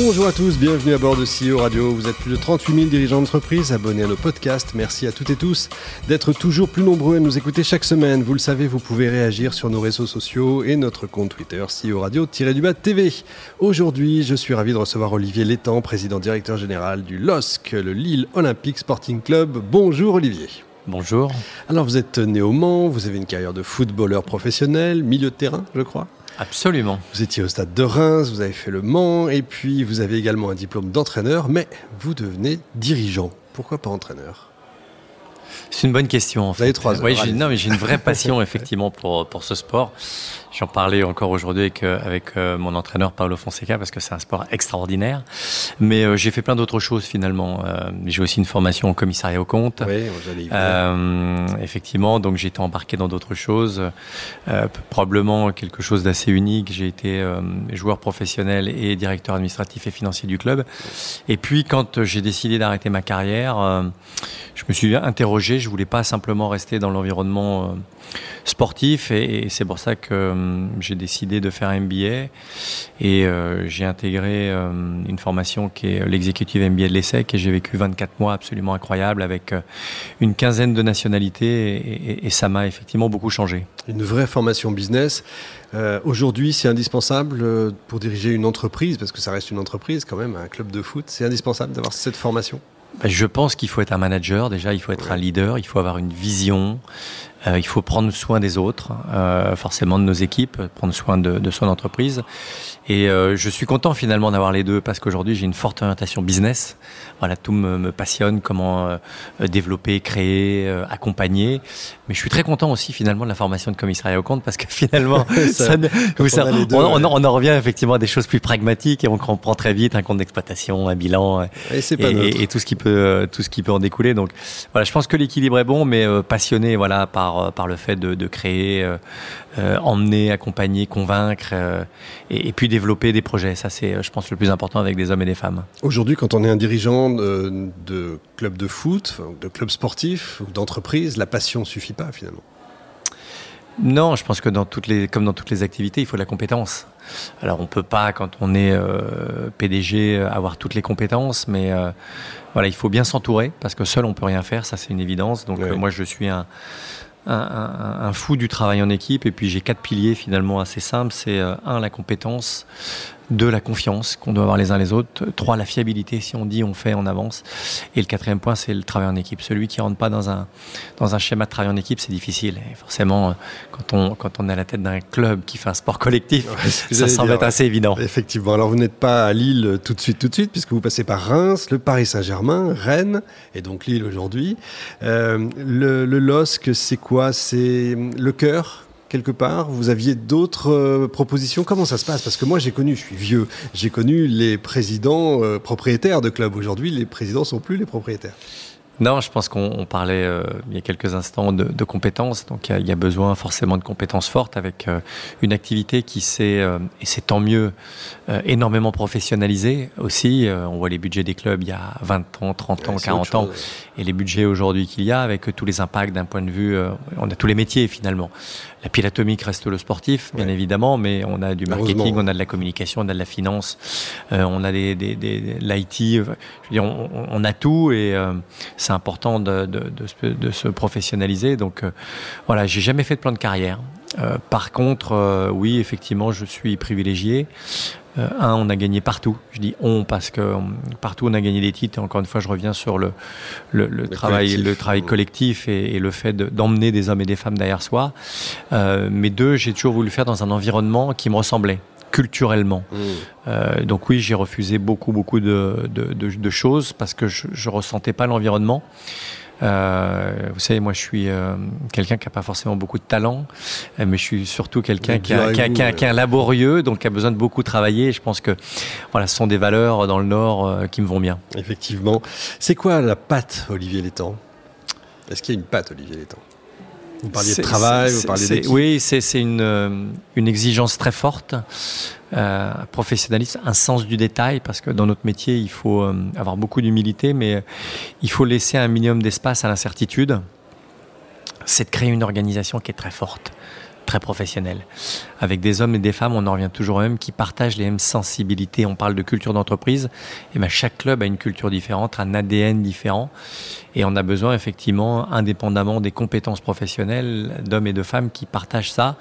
Bonjour à tous, bienvenue à bord de CEO Radio. Vous êtes plus de 38 000 dirigeants d'entreprise abonnés à nos podcasts. Merci à toutes et tous d'être toujours plus nombreux à nous écouter chaque semaine. Vous le savez, vous pouvez réagir sur nos réseaux sociaux et notre compte Twitter CEO Radio-du-bas TV. Aujourd'hui, je suis ravi de recevoir Olivier Létang, président directeur général du LOSC, le Lille Olympic Sporting Club. Bonjour Olivier. Bonjour. Alors vous êtes né au Mans, vous avez une carrière de footballeur professionnel, milieu de terrain, je crois? Absolument. Vous étiez au stade de Reims, vous avez fait le Mans, et puis vous avez également un diplôme d'entraîneur, mais vous devenez dirigeant. Pourquoi pas entraîneur? C'est une bonne question. En vous avez trois heures. Oui, j'ai, non, mais j'ai une vraie passion effectivement pour, pour ce sport. J'en parlais encore aujourd'hui avec, euh, avec euh, mon entraîneur Paolo Fonseca parce que c'est un sport extraordinaire. Mais euh, j'ai fait plein d'autres choses finalement. j'ai aussi une formation en commissariat au compte. Oui, j'allais euh, effectivement, donc j'ai été embarqué dans d'autres choses. probablement quelque chose d'assez unique. J'ai été joueur professionnel et directeur administratif et financier du club. Et puis quand j'ai décidé d'arrêter ma carrière, je me suis interrogé. Je voulais pas simplement rester dans l'environnement sportif et, c'est pour ça que euh, j'ai décidé de faire un MBA et euh, j'ai intégré euh, une formation qui est l'exécutive MBA de l'ESSEC et j'ai vécu 24 mois absolument incroyables avec une quinzaine de nationalités et, ça m'a effectivement beaucoup changé. Une vraie formation business. Aujourd'hui, c'est indispensable pour diriger une entreprise, parce que ça reste une entreprise quand même, un club de foot. C'est indispensable d'avoir cette formation? Je pense qu'il faut être un manager, déjà il faut être un leader, il faut avoir une vision, il faut prendre soin des autres, euh, forcément de nos équipes, prendre soin de, de son entreprise. Et euh, je suis content finalement d'avoir les deux parce qu'aujourd'hui j'ai une forte orientation business. Voilà, tout me, me passionne, comment euh, développer, créer, euh, accompagner. Mais je suis très content aussi finalement de la formation de commissariat au compte parce que finalement, ça, ça, on, deux, on, on, en revient effectivement à des choses plus pragmatiques et on comprend très vite un compte d'exploitation, un bilan et, et, et, tout ce qui peut tout ce qui peut en découler. Donc voilà, je pense que l'équilibre est bon, mais passionné voilà par par le fait de, de créer, emmener, accompagner, convaincre et, et puis développer des projets. Ça, c'est, euh, je pense, le plus important avec des hommes et des femmes. Aujourd'hui, quand on est un dirigeant de, de club de foot, de club sportif ou d'entreprise, la passion suffit pas finalement. Non, je pense que dans toutes les, comme dans toutes les activités, il faut de la compétence. Alors on peut pas, quand on est euh, PDG, avoir toutes les compétences, mais euh, voilà, il faut bien s'entourer parce que seul on peut rien faire, ça c'est une évidence. Donc oui. euh, moi je suis un, un, fou du travail en équipe. Et puis j'ai quatre piliers finalement assez simples. C'est euh, un, la compétence. Deux, la confiance qu'on doit avoir les uns les autres. Trois, la fiabilité. Si on dit, on fait, on avance. Et le quatrième point, c'est le travail en équipe. Celui qui rentre pas dans un, dans un schéma de travail en équipe, c'est difficile. Et forcément, quand on, quand on est à la tête d'un club qui fait un sport collectif, ouais, ça semble être assez évident. Effectivement. Alors, vous n'êtes pas à Lille tout de suite, tout de suite, puisque vous passez par Reims, le Paris Saint-Germain, Rennes, et donc Lille aujourd'hui. Euh, le, le LOSC, c'est quoi? C'est le cœur quelque part Vous aviez d'autres euh, propositions? Comment ça se passe? Parce que moi, j'ai connu, je suis vieux, j'ai connu les présidents euh, propriétaires de clubs. Aujourd'hui, les présidents sont plus les propriétaires. Non, je pense qu'on parlait euh, il y a quelques instants de, de compétences. Donc il y, y, a besoin forcément de compétences fortes avec euh, une activité qui s'est, euh, et c'est tant mieux, énormément professionnalisée aussi. On voit les budgets des clubs il y a 20 ans, 30 ans, ouais, 40 ans, et les budgets aujourd'hui qu'il y a avec tous les impacts d'un point de vue, on a tous les métiers finalement. La pile atomique reste le sportif, bien ouais. évidemment, mais on a du marketing, on a de la communication, on a de la finance, euh, on a des, des, des, l'IT, je veux dire, on, on a tout et euh, c'est important de, de, de, de, se professionnaliser. Donc euh, voilà, j'ai jamais fait de plan de carrière. Par contre, oui, effectivement, je suis privilégié. Euh, un, on a gagné partout. Je dis on parce que euh, partout on a gagné des titres. Et encore une fois, je reviens sur le, le, le, le travail, collectif. le travail collectif et, et le fait d'emmener des hommes et des femmes derrière soi. Euh, mais deux, j'ai toujours voulu le faire dans un environnement qui me ressemblait culturellement. Mmh. Euh, donc oui, j'ai refusé beaucoup, beaucoup de, de, de, de, choses parce que je ne ressentais pas l'environnement. Euh, vous savez, moi, je suis euh, quelqu'un qui n'a pas forcément beaucoup de talent, euh, mais je suis surtout quelqu'un qui, qui, qui, qui, est laborieux, donc qui a besoin de beaucoup travailler. Et je pense que voilà, ce sont des valeurs dans le Nord euh, qui me vont bien. Effectivement. C'est quoi la patte, Olivier Létang? Est-ce qu'il y a une patte, Olivier Létang? Vous parliez de travail, vous parliez d'équipe. Oui, c'est une, euh, une exigence très forte, euh, professionnalisme, un sens du détail, parce que dans notre métier, il faut euh, avoir beaucoup d'humilité, mais il faut laisser un minimum d'espace à l'incertitude. C'est de créer une organisation qui est très forte très professionnel. Avec des hommes et des femmes, on en revient toujours au même, qui partagent les mêmes sensibilités. On parle de culture d'entreprise. Et ben, chaque club a une culture différente, un ADN différent. Et on a besoin, effectivement, indépendamment des compétences professionnelles, d'hommes et de femmes qui partagent ça.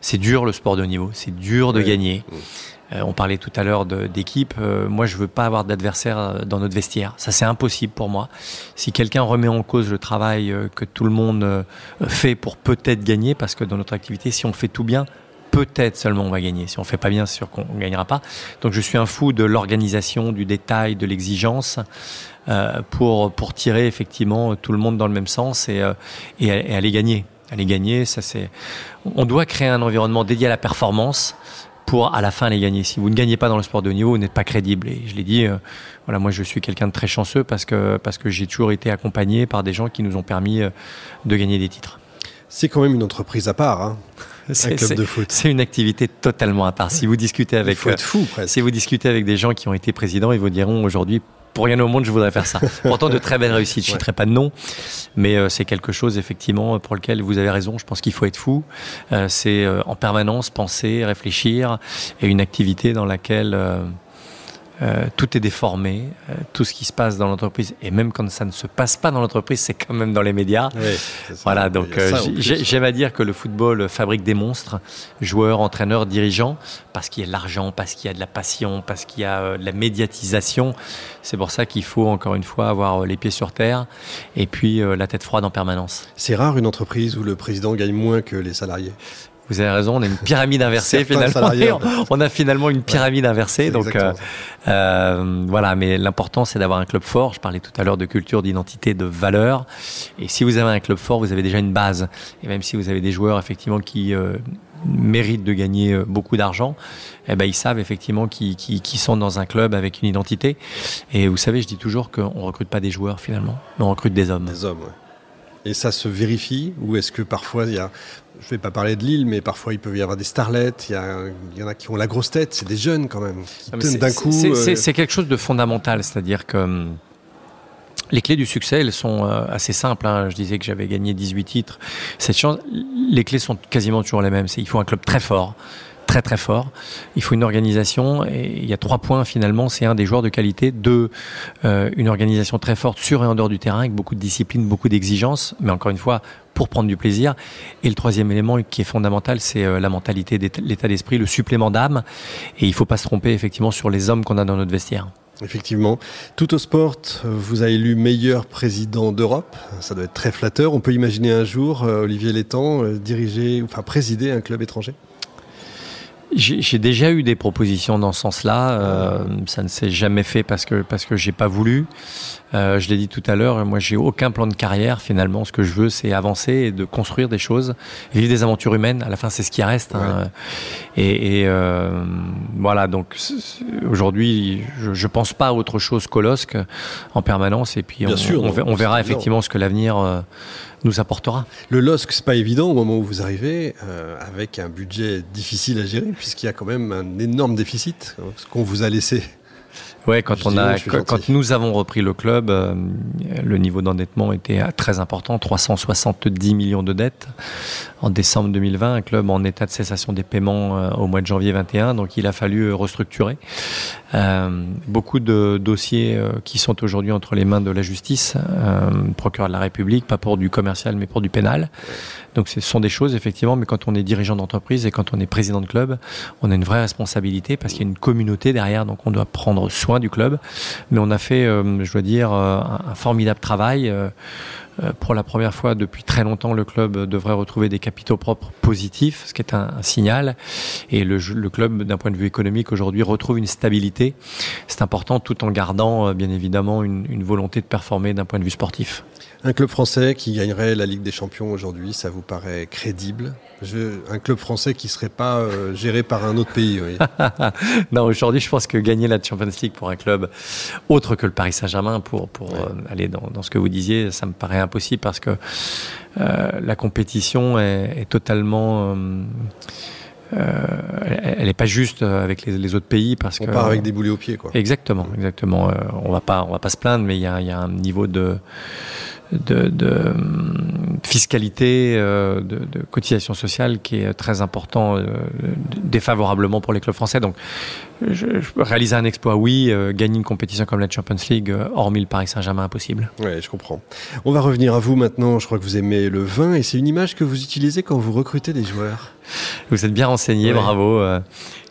C'est dur, le sport de haut niveau. C'est dur de gagner. Euh, on parlait tout à l'heure d'équipe. Euh, moi, je veux pas avoir d'adversaire euh, dans notre vestiaire. Ça, c'est impossible pour moi. Si quelqu'un remet en cause le travail que tout le monde fait pour peut-être gagner, parce que dans notre activité, si on fait tout bien, peut-être seulement on va gagner. Si on fait pas bien, c'est sûr qu'on ne gagnera pas. Donc, je suis un fou de l'organisation, du détail, de l'exigence. pour pour tirer effectivement tout le monde dans le même sens et, et, et aller gagner aller gagner ça c'est on doit créer un environnement dédié à la performance pour à la fin les gagner. Si vous ne gagnez pas dans le sport de haut niveau, vous n'êtes pas crédible. Et je l'ai dit, euh, voilà, moi je suis quelqu'un de très chanceux parce que, parce que j'ai toujours été accompagné par des gens qui nous ont permis euh, de gagner des titres. C'est quand même une entreprise à part, hein, un club de foot. C'est une activité totalement à part. Si vous discutez avec, Il fou, si vous discutez avec des gens qui ont été présidents, ils vous diront aujourd'hui pour rien au monde, je voudrais faire ça. Pourtant, de très belles réussites. Je ne citerai pas de nom, mais euh, c'est quelque chose, effectivement, pour lequel vous avez raison. Je pense qu'il faut être fou. Euh, c'est euh, en permanence penser, réfléchir, et une activité dans laquelle euh, tout est déformé, euh, tout ce qui se passe dans l'entreprise, et même quand ça ne se passe pas dans l'entreprise, c'est quand même dans les médias. voilà, donc euh, j'aime à dire que le football fabrique des monstres, joueurs, entraîneurs, dirigeants, parce qu'il y a de l'argent, parce qu'il y a de la passion, parce qu'il y a de la médiatisation. C'est pour ça qu'il faut encore une fois avoir les pieds sur terre et puis la tête froide en permanence. C'est rare une entreprise où le président gagne moins que les salariés. Vous avez raison, on a une pyramide inversée finalement. On a finalement une pyramide inversée. Donc euh, euh, voilà, mais l'important c'est d'avoir un club fort. Je parlais tout à l'heure de culture, d'identité, de valeur. Et si vous avez un club fort, vous avez déjà une base. Et même si vous avez des joueurs effectivement qui euh, méritent de gagner beaucoup d'argent, eh ben ils savent effectivement qu'ils qui, qui sont dans un club avec une identité. Et vous savez, je dis toujours qu'on recrute pas des joueurs finalement, mais on recrute des hommes. Des hommes. Ouais. Et ça se vérifie Ou est-ce que parfois il y a je ne vais pas parler de Lille, mais parfois il peut y avoir des starlets, il y, en a qui ont la grosse tête, c'est des jeunes quand même, d'un coup. Euh, c'est quelque chose de fondamental, c'est-à-dire que hum, les clés du succès, elles sont euh, assez simples. Hein. Je disais que j'avais gagné 18 titres. Cette chance, les clés sont quasiment toujours les mêmes. Il faut un club très fort, très très fort. Il faut une organisation et il y a trois points finalement. C'est un des joueurs de qualité, deux euh, une organisation très forte sur et en dehors du terrain avec beaucoup de discipline, beaucoup d'exigences, mais encore une fois pour prendre du plaisir. Et le troisième élément qui est fondamental, c'est euh, la mentalité, l'état d'esprit, le supplément d'âme. Et il ne faut pas se tromper effectivement sur les hommes qu'on a dans notre vestiaire. Effectivement. Tout au sport vous a élu meilleur président d'Europe. Ça doit être très flatteur. On peut imaginer un jour euh, Olivier Létang diriger, enfin présider un club étranger? J'ai déjà eu des propositions dans ce sens-là. Euh, ça ne s'est jamais fait parce que parce que j'ai pas voulu. Euh, je l'ai dit tout à l'heure. Moi, j'ai aucun plan de carrière. Finalement, ce que je veux, c'est avancer et de construire des choses, vivre des aventures humaines. À la fin, c'est ce qui reste. Hein. Et, et euh, voilà. Donc aujourd'hui, je, je pense pas à autre chose qu'au en permanence. Et puis, on, sûr, on, verra effectivement ce que l'avenir nous apportera. Le LOSC, c'est pas évident au moment où vous arrivez, euh, avec un budget difficile à gérer, puisqu'il y a quand même un énorme déficit, hein, ce qu'on vous a laissé. Ouais, quand on a, quand, nous avons repris le club, euh, le niveau d'endettement était très important, 370 millions de dettes en décembre 2020, un club en état de cessation des paiements euh, au mois de janvier 21, donc il a fallu restructurer. Euh, beaucoup de dossiers euh, qui sont aujourd'hui entre les mains de la justice, euh, procureur de la République, pas pour du commercial mais pour du pénal. Donc ce sont des choses effectivement, mais quand on est dirigeant d'entreprise et quand on est président de club, on a une vraie responsabilité parce qu'il y a une communauté derrière, donc on doit prendre soin du club. Mais on a fait, je dois dire, un formidable travail. Euh, pour la première fois depuis très longtemps, le club devrait retrouver des capitaux propres positifs, ce qui est un, signal. Et le, club, d'un point de vue économique, aujourd'hui retrouve une stabilité. C'est important tout en gardant, euh, bien évidemment, une volonté de performer d'un point de vue sportif. Un club français qui gagnerait la Ligue des Champions aujourd'hui, ça vous paraît crédible? Un club français qui ne serait pas euh, géré par un autre pays oui. Non, aujourd'hui, je pense que gagner la Champions League pour un club autre que le Paris Saint-Germain, pour, pour euh, aller dans, dans, ce que vous disiez, ça me paraît impossible parce que euh, la compétition est, est totalement euh, elle n'est pas juste avec les, les, autres pays parce on que part avec des boulets aux pieds quoi. Exactement, exactement. Euh, on va pas, on va pas se plaindre, mais il y a, y a, un niveau de de, de fiscalité, euh, de, cotisation sociale qui est très important euh, défavorablement pour les clubs français. Donc, réaliser un exploit, oui. Euh, gagner une compétition comme la Champions League, hormis le Paris Saint-Germain, impossible. Oui, je comprends. On va revenir à vous maintenant. Je crois que vous aimez le vin et c'est une image que vous utilisez quand vous recrutez des joueurs. Vous êtes bien renseigné, ouais. bravo. Euh,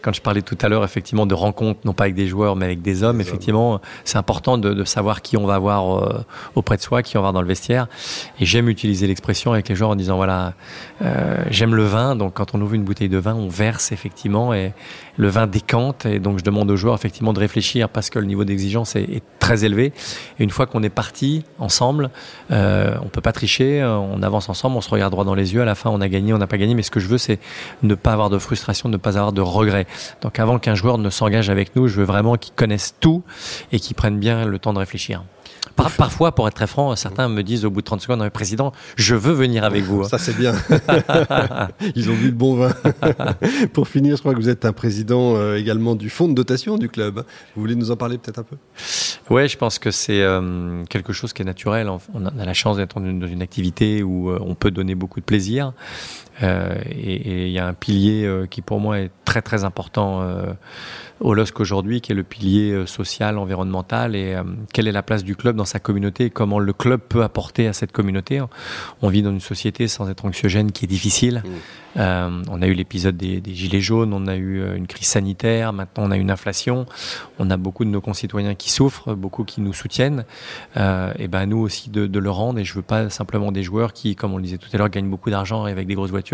quand je parlais tout à l'heure, effectivement, de rencontres, non pas avec des joueurs, mais avec des hommes, des effectivement, c'est important de, de, savoir qui on va avoir euh, auprès de soi, qui on va avoir dans le vestiaire. Et j'aime utiliser l'expression avec les joueurs en disant voilà, euh, j'aime le vin, donc quand on ouvre une bouteille de vin, on verse effectivement et le vin décante. Et donc je demande aux joueurs effectivement de réfléchir parce que le niveau d'exigence est, est, très élevé. Et une fois qu'on est parti ensemble, euh, on peut pas tricher, on avance ensemble, on se regarde droit dans les yeux. À la fin, on a gagné, on n'a pas gagné, mais ce que je veux, c'est ne pas avoir de frustration, ne pas avoir de regrets. Donc avant qu'un joueur ne s'engage avec nous, je veux vraiment qu'il connaisse tout et qu'il prenne bien le temps de réfléchir. Par, parfois, pour être très franc, certains me disent au bout de 30 secondes, président, je veux venir avec vous. Ça, c'est bien. Ils ont vu le bon vin. pour finir, je crois que vous êtes un président euh, également du fonds de dotation du club. Vous voulez nous en parler peut-être un peu? Oui, je pense que c'est euh, quelque chose qui est naturel. On a la chance d'être dans une, dans une activité où euh, on peut donner beaucoup de plaisir. Euh, et il y a un pilier euh, qui pour moi est très très important euh, au LOSC aujourd'hui, qui est le pilier social, environnemental, et quelle est la place du club dans sa communauté, et comment le club peut apporter à cette communauté. On vit dans une société sans être anxiogène qui est difficile. Mmh. On a eu l'épisode des, des, gilets jaunes, on a eu une crise sanitaire, maintenant on a une inflation, on a beaucoup de nos concitoyens qui souffrent, beaucoup qui nous soutiennent, et ben nous aussi de, de le rendre. Et je veux pas simplement des joueurs qui, comme on le disait tout à l'heure, gagnent beaucoup d'argent avec des grosses voitures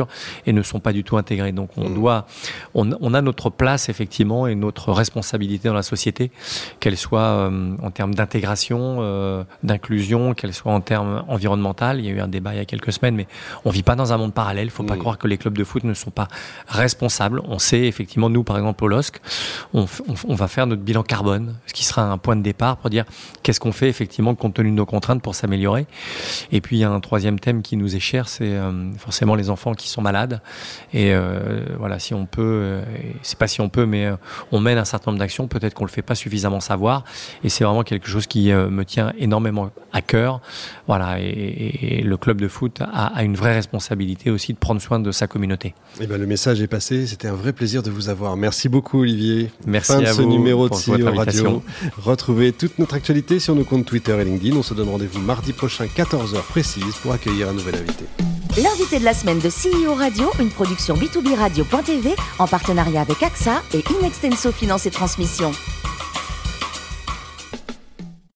et ne sont pas du tout intégrés. Donc on mmh. doit, on, on, a notre place effectivement et notre responsabilité dans la société, qu'elle soit euh, en termes d'intégration, euh, d'inclusion, qu'elle soit en termes environnemental. Il y a eu un débat il y a quelques semaines, mais on vit pas dans un monde parallèle. Il faut mmh. pas croire que les clubs de foot ne sont pas responsables. On sait effectivement, nous par exemple au LOSC, on, on, on, va faire notre bilan carbone, ce qui sera un point de départ pour dire qu'est-ce qu'on fait effectivement compte tenu de nos contraintes pour s'améliorer. Et puis il y a un troisième thème qui nous est cher, c'est euh, forcément les enfants qui sont malades. Et euh, voilà, si on peut, euh, c'est pas si on peut, mais euh, on mène un certain nombre d'actions. Peut-être qu'on le fait pas suffisamment savoir. Et c'est vraiment quelque chose qui me tient énormément à cœur. Voilà, et, et, et le club de foot a, a, une vraie responsabilité aussi de prendre soin de sa communauté. Et eh ben, le message est passé. C'était un vrai plaisir de vous avoir. Merci beaucoup, Olivier. Merci fin de à ce vous numéro de CEO Radio. Retrouvez toute notre actualité sur nos comptes Twitter et LinkedIn. On se donne rendez-vous mardi prochain, 14h précise, pour accueillir un nouvel invité. L'invité de la semaine de CEO Radio, une production B2B Radio.tv en partenariat avec AXA et Inextenso Finance et Transmission.